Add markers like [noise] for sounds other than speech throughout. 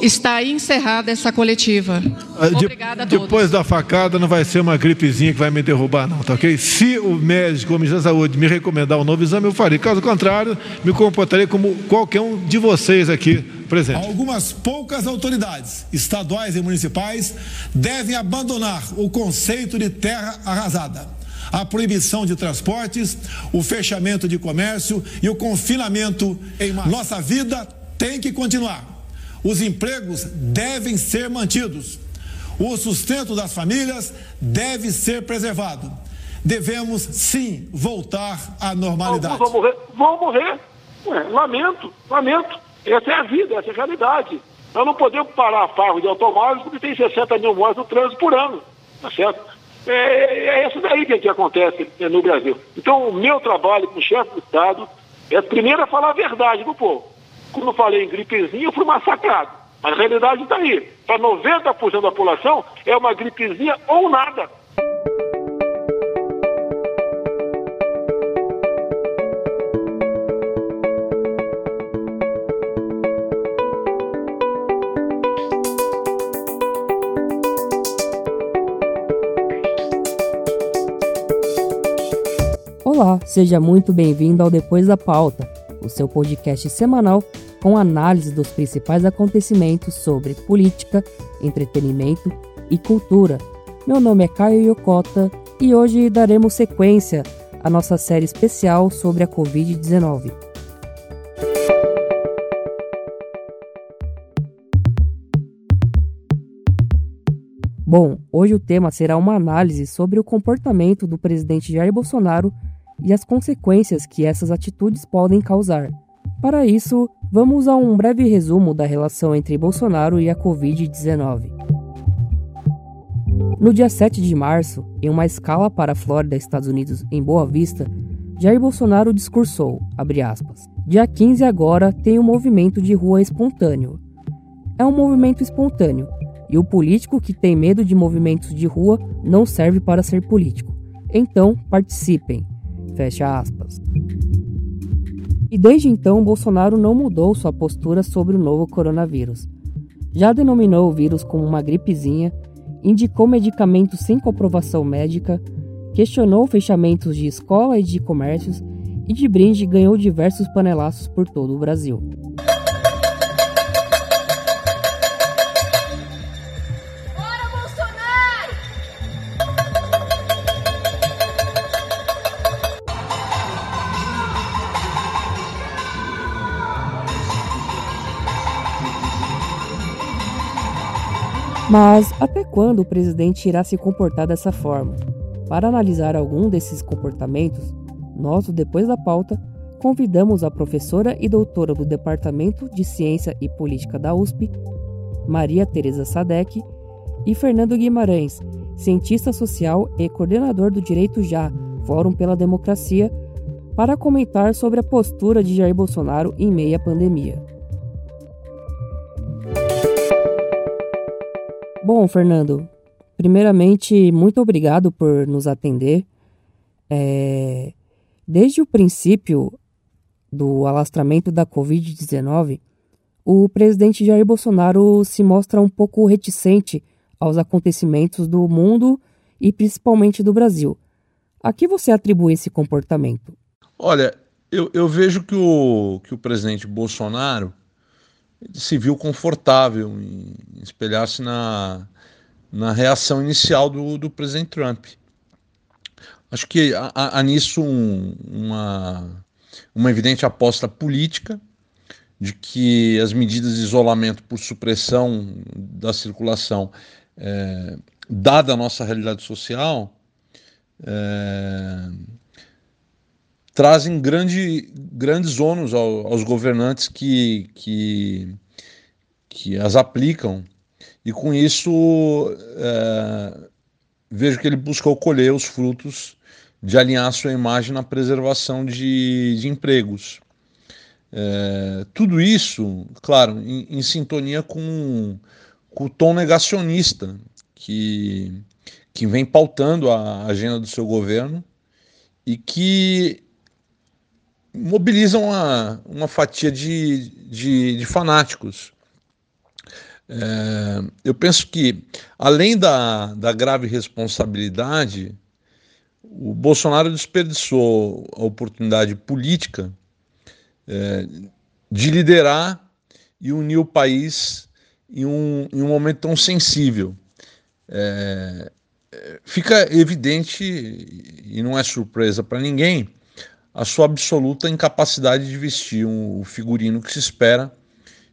Está encerrada essa coletiva. Ah, Obrigada a todos. Depois da facada não vai ser uma gripezinha que vai me derrubar, não, tá ok? Se o médico ou o Ministério da Saúde me recomendar um novo exame, eu farei. Caso contrário, me comportarei como qualquer um de vocês aqui presente. Algumas poucas autoridades, estaduais e municipais, devem abandonar o conceito de terra arrasada a proibição de transportes, o fechamento de comércio e o confinamento em massa. Nossa vida tem que continuar. Os empregos devem ser mantidos. O sustento das famílias deve ser preservado. Devemos, sim, voltar à normalidade. Vão morrer. Vão morrer. Ué, lamento, lamento. Essa é a vida, essa é a realidade. Nós não podemos parar a farro de automóveis porque tem 60 mil mortes no trânsito por ano. Tá certo? É, é isso daí que, que acontece no Brasil. Então, o meu trabalho como chefe do Estado é primeiro falar a verdade do povo. Quando eu falei em gripezinha, eu fui massacrado. Mas a realidade está aí. Para 90% da população, é uma gripezinha ou nada. Olá, seja muito bem-vindo ao Depois da Pauta, o seu podcast semanal com análise dos principais acontecimentos sobre política, entretenimento e cultura. Meu nome é Caio Yokota e hoje daremos sequência à nossa série especial sobre a Covid-19. Bom, hoje o tema será uma análise sobre o comportamento do presidente Jair Bolsonaro e as consequências que essas atitudes podem causar. Para isso, vamos a um breve resumo da relação entre Bolsonaro e a Covid-19. No dia 7 de março, em uma escala para a Flórida, Estados Unidos, em Boa Vista, Jair Bolsonaro discursou, aspas, Dia 15 agora tem um movimento de rua espontâneo. É um movimento espontâneo, e o político que tem medo de movimentos de rua não serve para ser político. Então, participem. Fecha aspas. E desde então, Bolsonaro não mudou sua postura sobre o novo coronavírus. Já denominou o vírus como uma gripezinha, indicou medicamentos sem comprovação médica, questionou fechamentos de escola e de comércios e de brinde ganhou diversos panelaços por todo o Brasil. Mas até quando o presidente irá se comportar dessa forma? Para analisar algum desses comportamentos, nós, depois da pauta, convidamos a professora e doutora do Departamento de Ciência e Política da USP, Maria Teresa Sadek, e Fernando Guimarães, cientista social e coordenador do Direito Já, Fórum pela Democracia, para comentar sobre a postura de Jair Bolsonaro em meio à pandemia. Bom, Fernando, primeiramente, muito obrigado por nos atender. É, desde o princípio do alastramento da Covid-19, o presidente Jair Bolsonaro se mostra um pouco reticente aos acontecimentos do mundo e principalmente do Brasil. A que você atribui esse comportamento? Olha, eu, eu vejo que o, que o presidente Bolsonaro se viu confortável em espelhar-se na, na reação inicial do, do presidente Trump. Acho que há, há nisso um, uma, uma evidente aposta política de que as medidas de isolamento por supressão da circulação, é, dada a nossa realidade social, é, trazem grande, grandes ônus ao, aos governantes que, que, que as aplicam, e com isso é, vejo que ele buscou colher os frutos de alinhar sua imagem na preservação de, de empregos. É, tudo isso, claro, em, em sintonia com, com, o tom negacionista que, que vem pautando a agenda do seu governo e que mobilizam uma, uma fatia de, de, de fanáticos É, eu penso que, além da, da grave responsabilidade, o Bolsonaro desperdiçou a oportunidade política é, de liderar e unir o país em um, em um momento tão sensível. É, fica evidente, e não é surpresa para ninguém, a sua absoluta incapacidade de vestir um, o figurino que se espera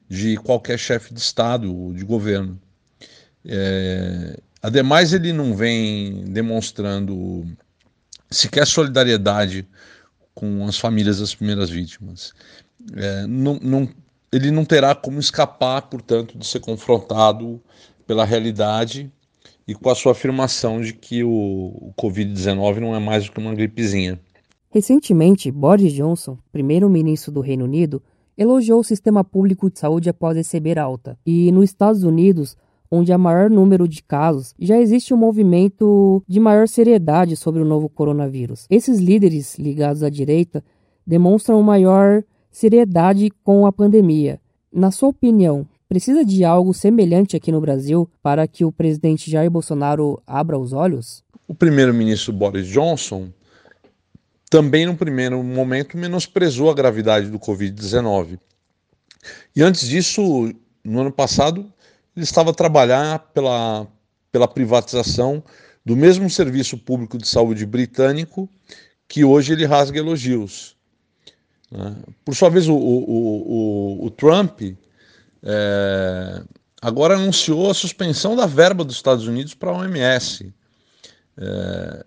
de qualquer chefe de Estado ou de governo. É, ademais, ele não vem demonstrando sequer solidariedade com as famílias das primeiras vítimas. É, não, não, ele não terá como escapar, portanto, de ser confrontado pela realidade e com a sua afirmação de que o, o Covid-19 não é mais do que uma gripezinha. Recentemente, Boris Johnson, primeiro-ministro do Reino Unido, elogiou o sistema público de saúde após receber alta. E nos Estados Unidos, onde há maior número de casos, já existe um movimento de maior seriedade sobre o novo coronavírus. Esses líderes ligados à direita demonstram maior seriedade com a pandemia. Na sua opinião, precisa de algo semelhante aqui no Brasil para que o presidente Jair Bolsonaro abra os olhos? O primeiro-ministro Boris Johnson também, no primeiro momento, menosprezou a gravidade do Covid-19. E antes disso, no ano passado, ele estava a trabalhar pela, pela privatização do mesmo serviço público de saúde britânico que hoje ele rasga elogios. Né? Por sua vez, o, o, o, o Trump é, agora anunciou a suspensão da verba dos Estados Unidos para a OMS, é,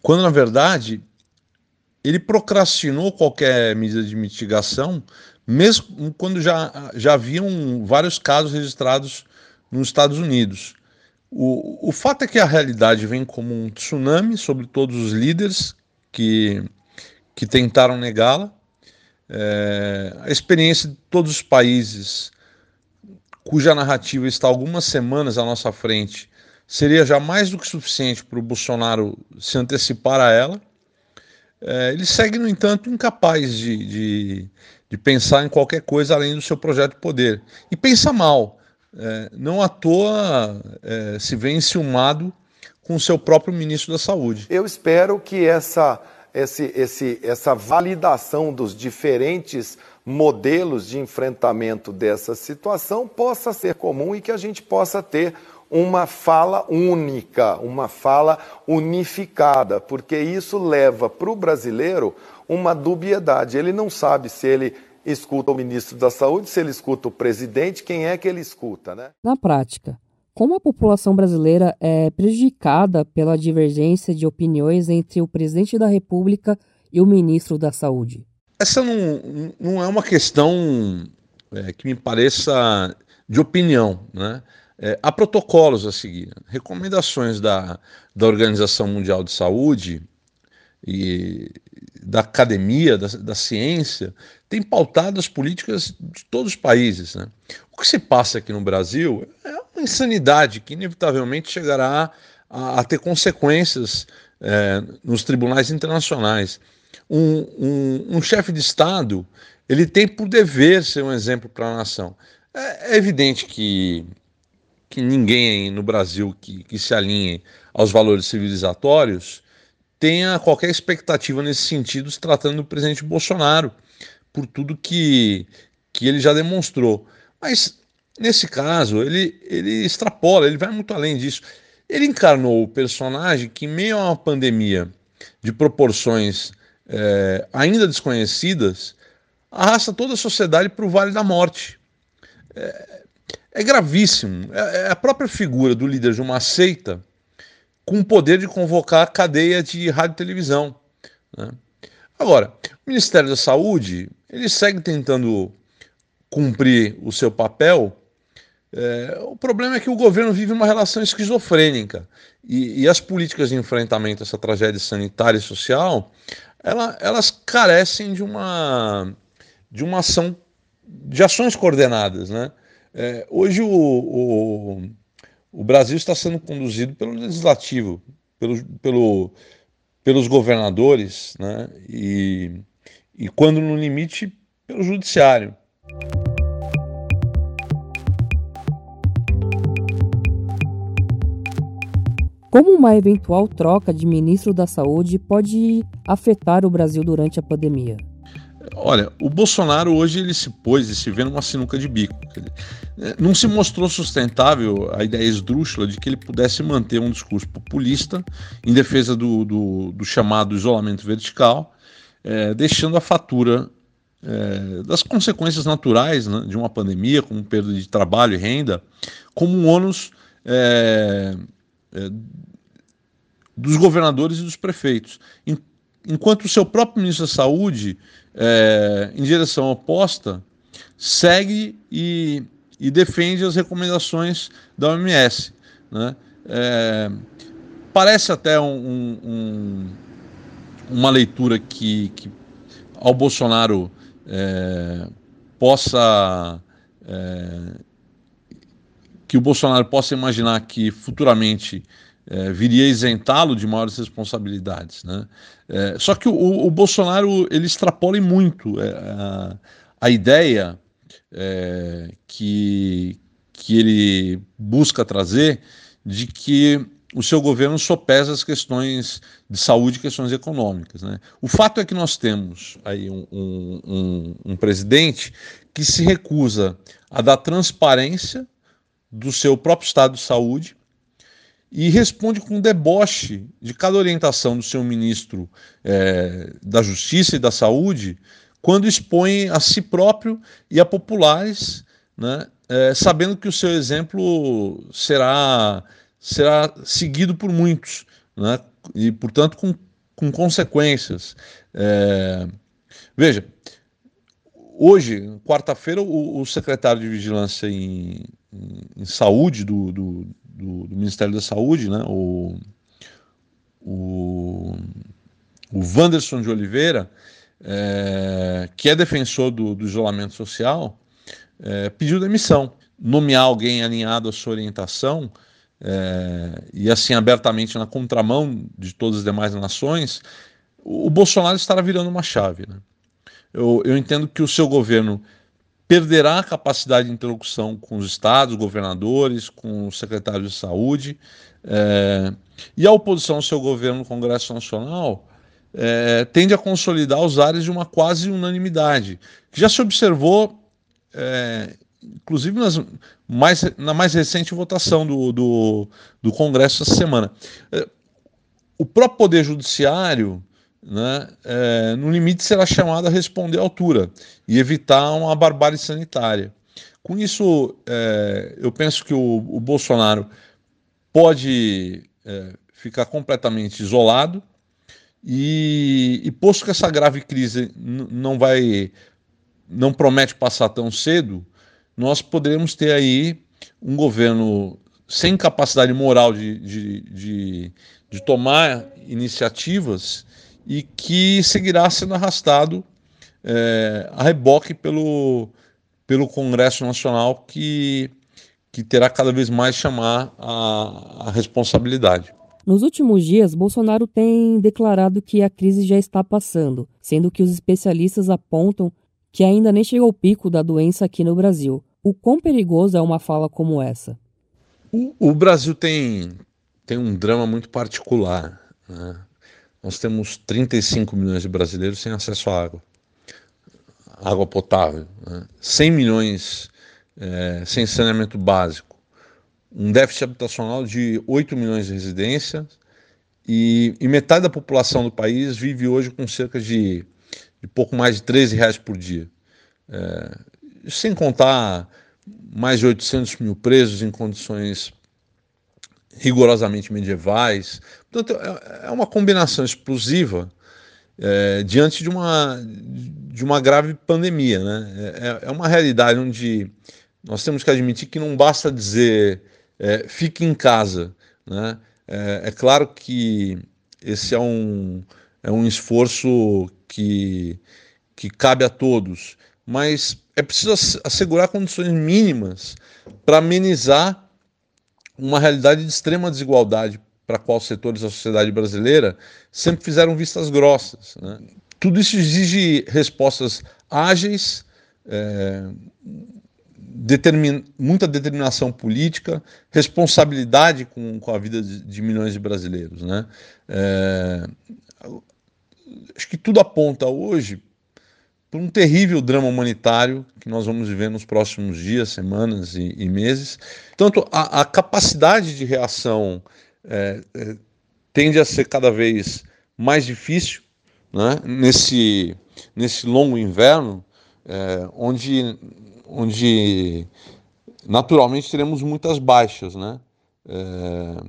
quando na verdade ele procrastinou qualquer medida de mitigação, mesmo quando já, já haviam vários casos registrados nos Estados Unidos. O, o fato é que a realidade vem como um tsunami sobre todos os líderes que, que tentaram negá-la. É, a experiência de todos os países cuja narrativa está algumas semanas à nossa frente seria já mais do que suficiente para o Bolsonaro se antecipar a ela. É, ele segue, no entanto, incapaz de, de, de, pensar em qualquer coisa além do seu projeto de poder. E pensa mal. É, não à toa é, se vê enciumado com o seu próprio ministro da Saúde. Eu espero que essa, esse, esse, essa validação dos diferentes modelos de enfrentamento dessa situação possa ser comum e que a gente possa ter uma fala única, uma fala unificada, porque isso leva para o brasileiro uma dubiedade. Ele não sabe se ele escuta o ministro da Saúde, se ele escuta o presidente, quem é que ele escuta, né? Na prática, como a população brasileira é prejudicada pela divergência de opiniões entre o presidente da República e o ministro da Saúde? Essa não, não é uma questão é, que me pareça de opinião, né? É, há protocolos a seguir, recomendações da, da Organização Mundial de Saúde e da academia, da, da ciência, têm pautado as políticas de todos os países. Né? O que se passa aqui no Brasil é uma insanidade que inevitavelmente chegará a, a ter consequências é, nos tribunais internacionais. Um, um, um chefe de Estado ele tem por dever ser um exemplo para a nação. É, é evidente que que ninguém no Brasil que, que se alinhe aos valores civilizatórios tenha qualquer expectativa nesse sentido, se tratando do presidente Bolsonaro, por tudo que, que ele já demonstrou. Mas, nesse caso, ele, ele extrapola, ele vai muito além disso. Ele encarnou o personagem que, em meio a uma pandemia de proporções é, ainda desconhecidas, arrasta toda a sociedade para o Vale da Morte. É, é gravíssimo. É, é a própria figura do líder de uma seita com o poder de convocar a cadeia de rádio e televisão. Né? Agora, o Ministério da Saúde ele segue tentando cumprir o seu papel. É, o problema é que o governo vive uma relação esquizofrênica e, e as políticas de enfrentamento a essa tragédia sanitária e social ela, elas carecem de uma de uma ação de ações coordenadas, né? É, hoje o, o, o, Brasil está sendo conduzido pelo legislativo, pelo, pelo, pelos governadores, né? e, e quando no limite, pelo judiciário. Como uma eventual troca de ministro da Saúde pode afetar o Brasil durante a pandemia? Olha, o Bolsonaro hoje ele se pôs e se vê numa sinuca de bico. É, não se mostrou sustentável a ideia esdrúxula de que ele pudesse manter um discurso populista em defesa do, do, do chamado isolamento vertical, é, deixando a fatura é, das consequências naturais né, de uma pandemia, como perda de trabalho e renda, como um ônus é, é, dos governadores e dos prefeitos. Enquanto o seu próprio ministro da Saúde, é, em direção oposta, segue e, e, defende as recomendações da OMS. Né? É, parece até um, um, uma leitura que, que ao Bolsonaro é, possa é, que o Bolsonaro possa imaginar que futuramente é, viria isentá-lo de maiores responsabilidades, né? É, só que o, o, Bolsonaro ele extrapola muito é, a, a, ideia é, que que ele busca trazer de que o seu governo sopesa as questões de saúde e questões econômicas. Né? O fato é que nós temos aí um, um, um, um presidente que se recusa a dar transparência do seu próprio estado de saúde e responde com deboche de cada orientação do seu ministro é, da Justiça e da Saúde quando expõe a si próprio e a populares, né, é, sabendo que o seu exemplo será será seguido por muitos, né? e, portanto, com, com consequências. É... Veja, hoje, quarta-feira, o, o, secretário de Vigilância em, em, em Saúde do, do, do, do, Ministério da Saúde, né? o, o, o Wanderson de Oliveira, é, que é defensor do, do isolamento social, é, pediu demissão. Nomear alguém alinhado à sua orientação é, e assim abertamente na contramão de todas as demais nações, o Bolsonaro estará virando uma chave. Né? Eu, eu entendo que o seu governo perderá a capacidade de interlocução com os estados, governadores, com os secretários de saúde, é, e a oposição ao seu governo no Congresso Nacional é, tende a consolidar os ares de uma quase unanimidade, que já se observou é, inclusive nas mais, na mais recente votação do, do, do Congresso essa semana. É, o próprio Poder Judiciário, né, é, no limite, será chamado a responder à altura e evitar uma barbárie sanitária. Com isso, é, eu penso que o, o Bolsonaro pode é, ficar completamente isolado e, e, posto que essa grave crise não vai, não promete passar tão cedo, nós poderemos ter aí um governo sem capacidade moral de, de, de, de tomar iniciativas e que seguirá sendo arrastado é, a reboque pelo, pelo Congresso Nacional, que, que terá cada vez mais chamar a, a responsabilidade. Nos últimos dias, Bolsonaro tem declarado que a crise já está passando, sendo que os especialistas apontam que ainda nem chegou o pico da doença aqui no Brasil. O quão perigoso é uma fala como essa? O, o Brasil tem, tem um drama muito particular. Né? Nós temos 35 milhões de brasileiros sem acesso à água, água potável, né? 100 milhões é, sem saneamento básico, um déficit habitacional de 8 milhões de residências e, e metade da população do país vive hoje com cerca de de pouco mais de 13 reais por dia. É, sem contar mais de 800 mil presos em condições rigorosamente medievais. Portanto, é, é uma combinação explosiva é, diante de uma, de uma grave pandemia. Né? É, é, uma realidade onde nós temos que admitir que não basta dizer é, fique em casa. Né? É, é claro que esse é um, é um esforço que, que cabe a todos, mas é preciso assegurar condições mínimas para amenizar uma realidade de extrema desigualdade para qual setores da sociedade brasileira sempre fizeram vistas grossas. Né? Tudo isso exige respostas ágeis, é, determin, muita determinação política, responsabilidade com, com a vida de, de milhões de brasileiros. Né? É, acho que tudo aponta hoje para um terrível drama humanitário que nós vamos viver nos próximos dias, semanas e, e meses. Tanto a, a, capacidade de reação é, é, tende a ser cada vez mais difícil né? nesse, nesse longo inverno, é, onde, onde naturalmente teremos muitas baixas. Né? É,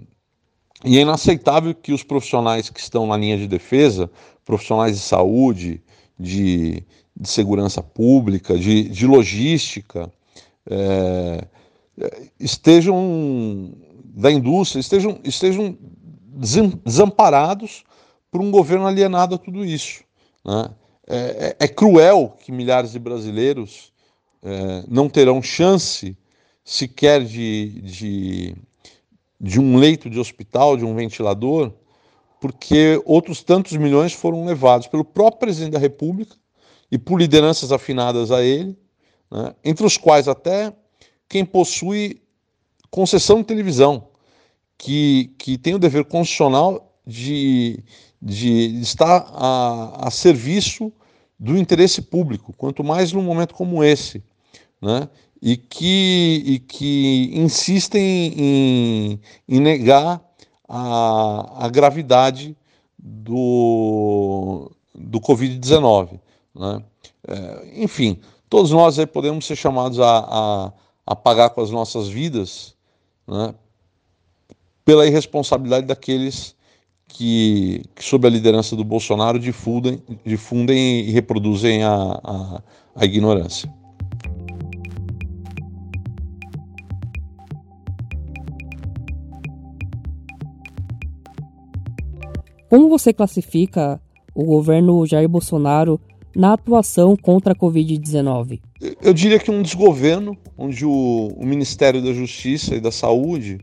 e é inaceitável que os profissionais que estão na linha de defesa, profissionais de saúde, de, de segurança pública, de, de logística, é, estejam da indústria, estejam, estejam desamparados por um governo alienado a tudo isso. Né? É, é, é, cruel que milhares de brasileiros é, não terão chance sequer de, de, de um leito de hospital, de um ventilador, porque outros tantos milhões foram levados pelo próprio presidente da República e por lideranças afinadas a ele, né, entre os quais até quem possui concessão de televisão, que, que tem o dever constitucional de, de estar a, a serviço do interesse público, quanto mais num momento como esse, né? e, que, e que insistem em, em negar a, a gravidade do, do Covid-19. Né? É, enfim, todos nós aí podemos ser chamados a, a, a pagar com as nossas vidas né? pela irresponsabilidade daqueles que, que, sob a liderança do Bolsonaro, difundem, difundem e reproduzem a, a, a ignorância. Como você classifica o governo Jair Bolsonaro na atuação contra a Covid-19? Eu diria que um desgoverno, onde o, o, Ministério da Justiça e da Saúde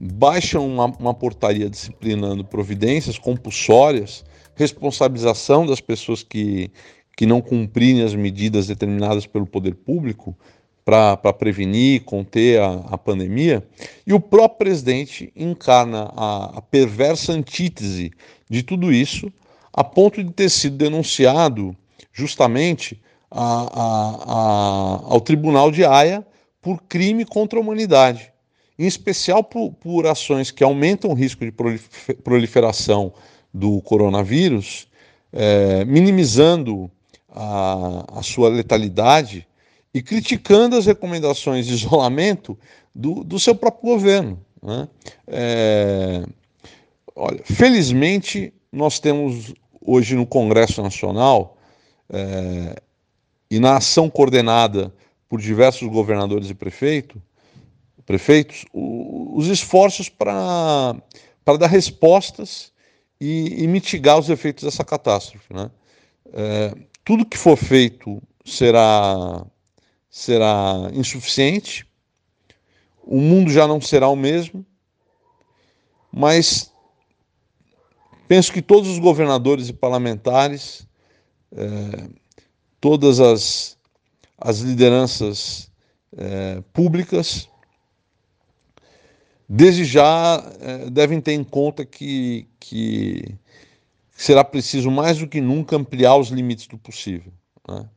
baixam uma, uma portaria disciplinando providências compulsórias, responsabilização das pessoas que, que não cumprirem as medidas determinadas pelo poder público para prevenir, conter a, a, pandemia, e o próprio presidente encarna a, a perversa antítese de tudo isso, a ponto de ter sido denunciado justamente a, a, ao Tribunal de Haia por crime contra a humanidade, em especial por, por ações que aumentam o risco de proliferação do coronavírus, é, minimizando a, a sua letalidade e criticando as recomendações de isolamento do, do seu próprio governo. Né? É, olha, felizmente, nós temos hoje no Congresso Nacional é, e na ação coordenada por diversos governadores e prefeito, prefeitos o, os esforços para dar respostas e, e, mitigar os efeitos dessa catástrofe. Né? É, tudo que for feito será será insuficiente, o mundo já não será o mesmo, mas penso que todos os governadores e parlamentares, é, todas as, as lideranças é, públicas, desde já é, devem ter em conta que, que será preciso mais do que nunca ampliar os limites do possível. Né?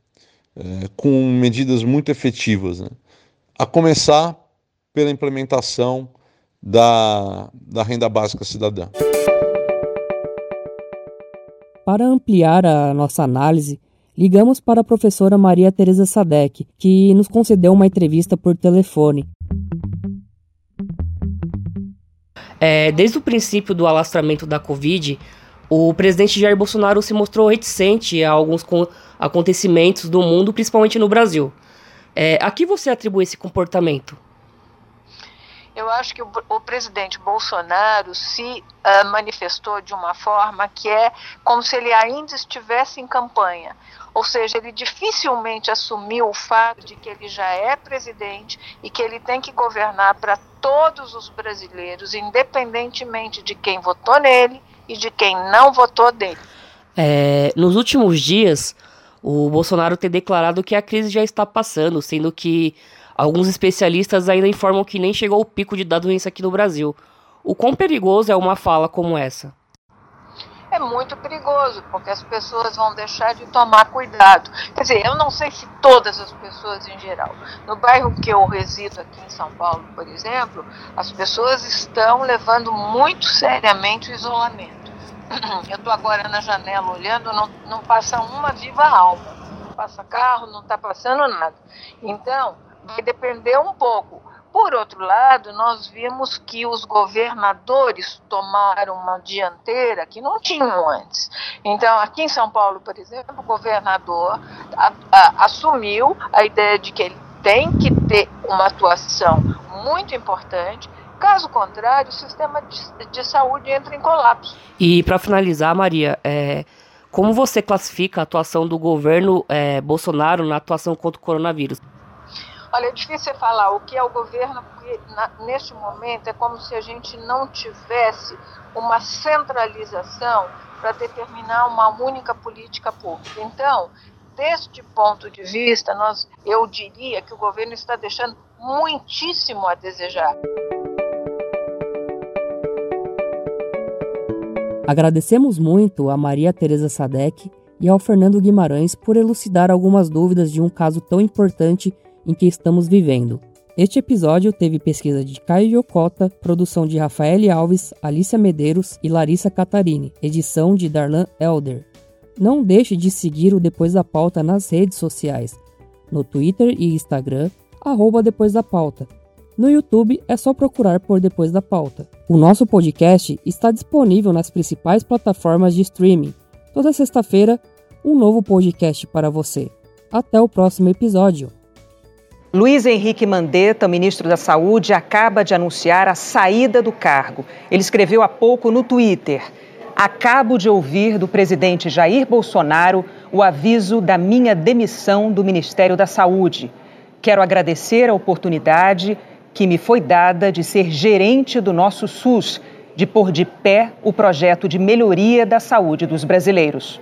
com medidas muito efetivas, né? a começar pela implementação da, da renda básica cidadã. Para ampliar a nossa análise, ligamos para a professora Maria Tereza Sadek, que nos concedeu uma entrevista por telefone. É, desde o princípio do alastramento da Covid, o presidente Jair Bolsonaro se mostrou reticente a alguns acontecimentos do mundo, principalmente no Brasil. É, a que você atribui esse comportamento? Eu acho que o, o presidente Bolsonaro se uh, manifestou de uma forma que é como se ele ainda estivesse em campanha. Ou seja, ele dificilmente assumiu o fato de que ele já é presidente e que ele tem que governar para todos os brasileiros, independentemente de quem votou nele e de quem não votou dele. É, nos últimos dias, o Bolsonaro tem declarado que a crise já está passando, sendo que Alguns especialistas ainda informam que nem chegou o pico de da doença aqui no Brasil. O quão perigoso é uma fala como essa? é muito perigoso, porque as pessoas vão deixar de tomar cuidado. Quer dizer, eu não sei se todas as pessoas em geral. No bairro que eu resido aqui em São Paulo, por exemplo, as pessoas estão levando muito seriamente o isolamento. [clears throat] Eu estou agora na janela olhando, não, não passa uma viva alma. Não passa carro, não está passando nada. Então, vai depender um pouco por outro lado, nós vimos que os governadores tomaram uma dianteira que não tinham antes. Então, aqui em São Paulo, por exemplo, o governador a, a, assumiu a ideia de que ele tem que ter uma atuação muito importante Caso contrário, o sistema de, de, saúde entra em colapso. E para finalizar, Maria, é, como você classifica a atuação do governo é, Bolsonaro na atuação contra o coronavírus? Olha, é difícil falar o que é o governo, porque na, neste momento é como se a gente não tivesse uma centralização para determinar uma única política pública. Então, deste ponto de vista, nós, eu diria que o governo está deixando muitíssimo a desejar. Agradecemos muito a Maria Tereza Sadek e ao Fernando Guimarães por elucidar algumas dúvidas de um caso tão importante em que estamos vivendo. Este episódio teve pesquisa de Caio Yokota, produção de Rafael Alves, Alicia Medeiros e Larissa Catarini, edição de Darlan Elder. Não deixe de seguir o Depois da Pauta nas redes sociais, no Twitter e Instagram, arroba Depois da Pauta. No YouTube é só procurar por Depois da Pauta. O nosso podcast está disponível nas principais plataformas de streaming. Toda sexta-feira, um novo podcast para você. Até o próximo episódio. Luiz Henrique Mandetta, ministro da Saúde, acaba de anunciar a saída do cargo. Ele escreveu há pouco no Twitter: Acabo de ouvir do presidente Jair Bolsonaro o aviso da minha demissão do Ministério da Saúde. Quero agradecer a oportunidade que me foi dada de ser gerente do nosso SUS, de pôr de pé o projeto de melhoria da saúde dos brasileiros.